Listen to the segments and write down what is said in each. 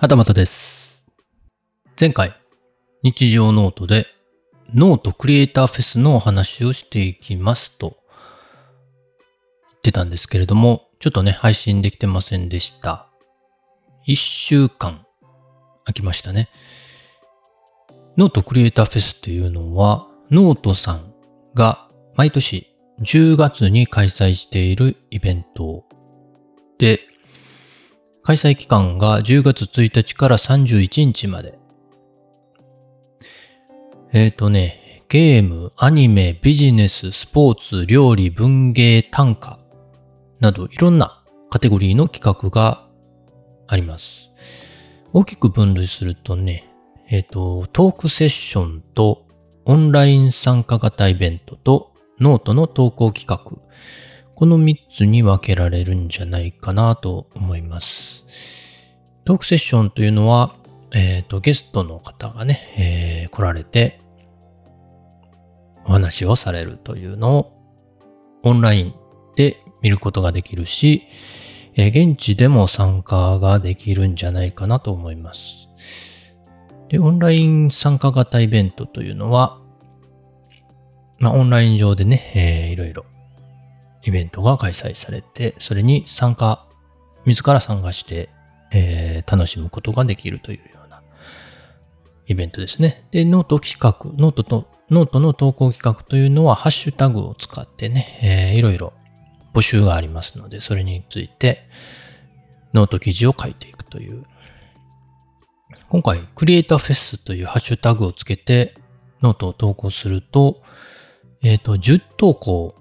はたまたです。前回、日常ノートでノートクリエイターフェスのお話をしていきますと言ってたんですけれども、ちょっとね、配信できてませんでした。一週間空きましたね。ノートクリエイターフェスっていうのは、ノートさんが毎年10月に開催しているイベントで、開催期間が10月1日から31日まで。えっ、ー、とね、ゲーム、アニメ、ビジネス、スポーツ、料理、文芸、短歌などいろんなカテゴリーの企画があります。大きく分類するとね、えっ、ー、と、トークセッションとオンライン参加型イベントとノートの投稿企画。この3つに分けられるんじゃないかなと思います。トークセッションというのは、えっ、ー、と、ゲストの方がね、えー、来られてお話をされるというのをオンラインで見ることができるし、えー、現地でも参加ができるんじゃないかなと思います。で、オンライン参加型イベントというのは、まあ、オンライン上でね、えー、いろいろイベントが開催されて、それに参加、自ら参加して、えー、楽しむことができるというようなイベントですね。で、ノート企画、ノートと、ノートの投稿企画というのは、ハッシュタグを使ってね、えー、いろいろ募集がありますので、それについて、ノート記事を書いていくという。今回、クリエイターフェスというハッシュタグをつけて、ノートを投稿すると、えっ、ー、と、10投稿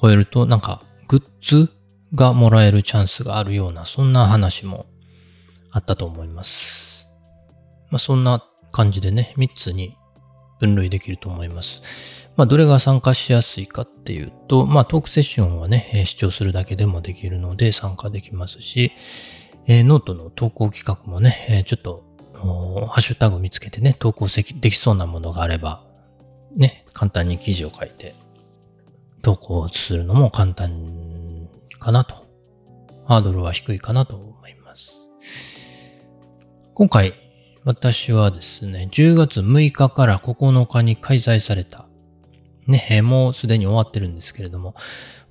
超えるとなんかグッズがもらえるチャンスがあるようなそんな話もあったと思います。まあそんな感じでね、3つに分類できると思います。まあどれが参加しやすいかっていうと、まあトークセッションはね、視聴するだけでもできるので参加できますし、えー、ノートの投稿企画もね、えー、ちょっとハッシュタグ見つけてね、投稿できそうなものがあれば、ね、簡単に記事を書いて投稿するのも簡単かなと。ハードルは低いかなと思います。今回、私はですね、10月6日から9日に開催された、ね、もうすでに終わってるんですけれども、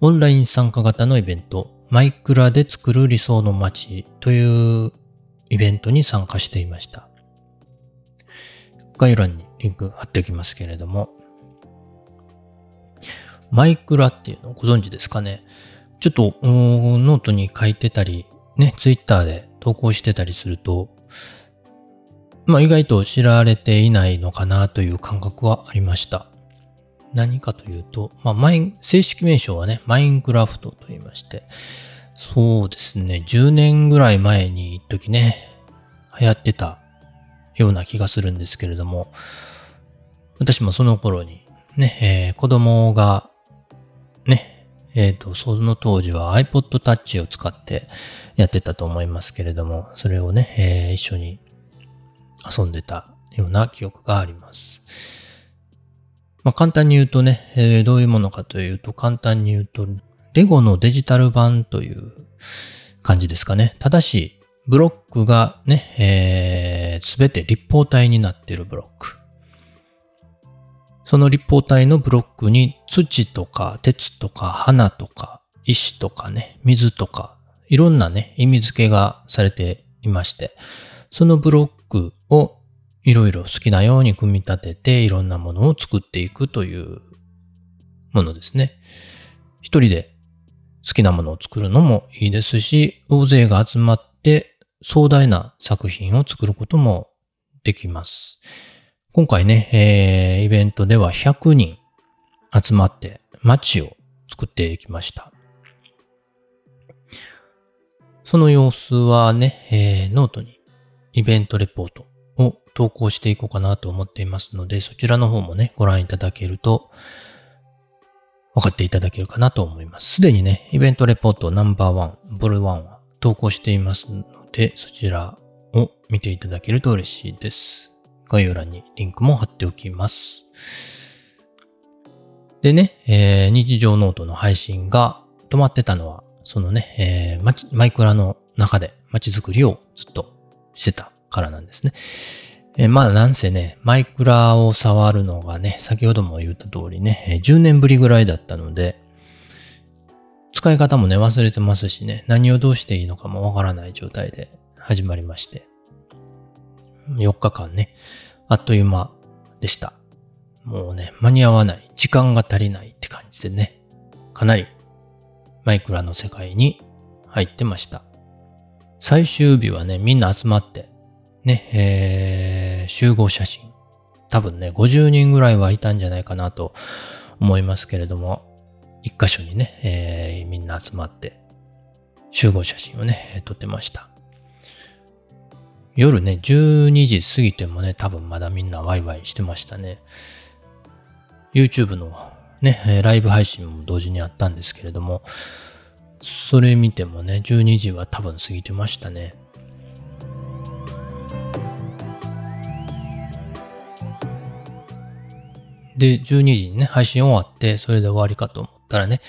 オンライン参加型のイベント、マイクラで作る理想の街というイベントに参加していました。概要欄にリンク貼っておきますけれども、マイクラっていうのをご存知ですかね？ちょっとノートに書いてたり、ね、ツイッターで投稿してたりすると、まあ意外と知られていないのかなという感覚はありました。何かというと、まあマイン、正式名称はね、マインクラフトと言いまして、そうですね、10年ぐらい前に一時ね、流行ってたような気がするんですけれども、私もその頃にね、えー、子供が、えっ、ー、と、その当時は iPod Touch を使ってやってたと思いますけれども、それをね、えー、一緒に遊んでたような記憶があります。まあ、簡単に言うとね、えー、どういうものかというと、簡単に言うと、レゴのデジタル版という感じですかね。ただし、ブロックがね、えー、全て立方体になっているブロック。その立方体のブロックに土とか鉄とか花とか石とかね、水とかいろんなね、意味付けがされていまして、そのブロックをいろいろ好きなように組み立てていろんなものを作っていくというものですね。一人で好きなものを作るのもいいですし、大勢が集まって壮大な作品を作ることもできます。今回ね、えー、イベントでは100人集まって街を作っていきました。その様子はね、えー、ノートにイベントレポートを投稿していこうかなと思っていますので、そちらの方もね、ご覧いただけると分かっていただけるかなと思います。すでにね、イベントレポートナンバーワン、ブルーワンは投稿していますので、そちらを見ていただけると嬉しいです。概要欄にリンクも貼っておきます。でね、えー、日常ノートの配信が止まってたのは、そのね、えー、マイクラの中で街づくりをずっとしてたからなんですね。えまあなんせね、マイクラを触るのがね、先ほども言った通りね、10年ぶりぐらいだったので、使い方もね、忘れてますしね、何をどうしていいのかもわからない状態で始まりまして、4日間ね、あっという間でした。もうね、間に合わない、時間が足りないって感じでね、かなりマイクラの世界に入ってました。最終日はね、みんな集まって、ね、えー、集合写真。多分ね、50人ぐらいはいたんじゃないかなと思いますけれども、一箇所にね、えー、みんな集まって、集合写真をね、撮ってました。夜ね、12時過ぎてもね、多分まだみんなワイワイしてましたね。YouTube のね、ライブ配信も同時にあったんですけれども、それ見てもね、12時は多分過ぎてましたね。で、12時にね、配信終わって、それで終わりかと思ったらね、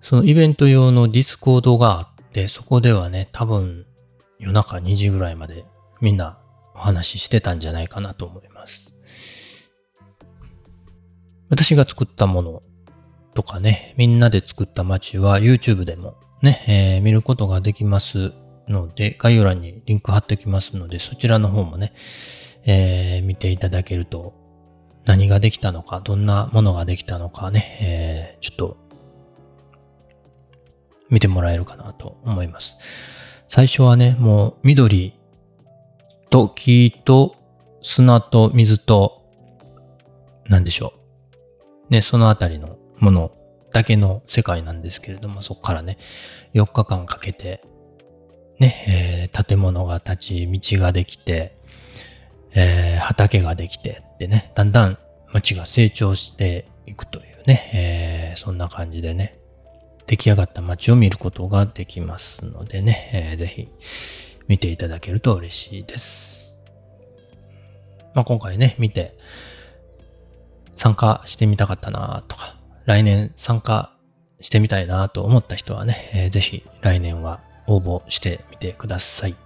そのイベント用のディスコードがあって、そこではね、多分夜中2時ぐらいまでみんなお話ししてたんじゃないかなと思います。私が作ったものとかね、みんなで作った街は YouTube でもね、えー、見ることができますので、概要欄にリンク貼っておきますので、そちらの方もね、えー、見ていただけると、何ができたのか、どんなものができたのかね、えー、ちょっと、見てもらえるかなと思います。最初はね、もう緑と木と砂と水と、なんでしょう。ね、そのあたりのものだけの世界なんですけれども、そこからね、4日間かけて、ね、えー、建物が建ち、道ができて、えー、畑ができてってね、だんだん街が成長していくというね、えー、そんな感じでね、出来上がった街を見ることができますのでね、えー、ぜひ見ていただけると嬉しいです。まあ、今回ね、見て参加してみたかったなとか、来年参加してみたいなと思った人はね、えー、ぜひ来年は応募してみてください。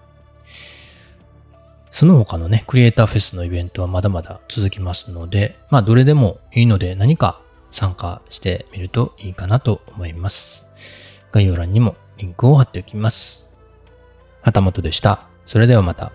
その他のね、クリエイターフェスのイベントはまだまだ続きますので、まあどれでもいいので何か参加してみるといいかなと思います。概要欄にもリンクを貼っておきます。旗本でした。それではまた。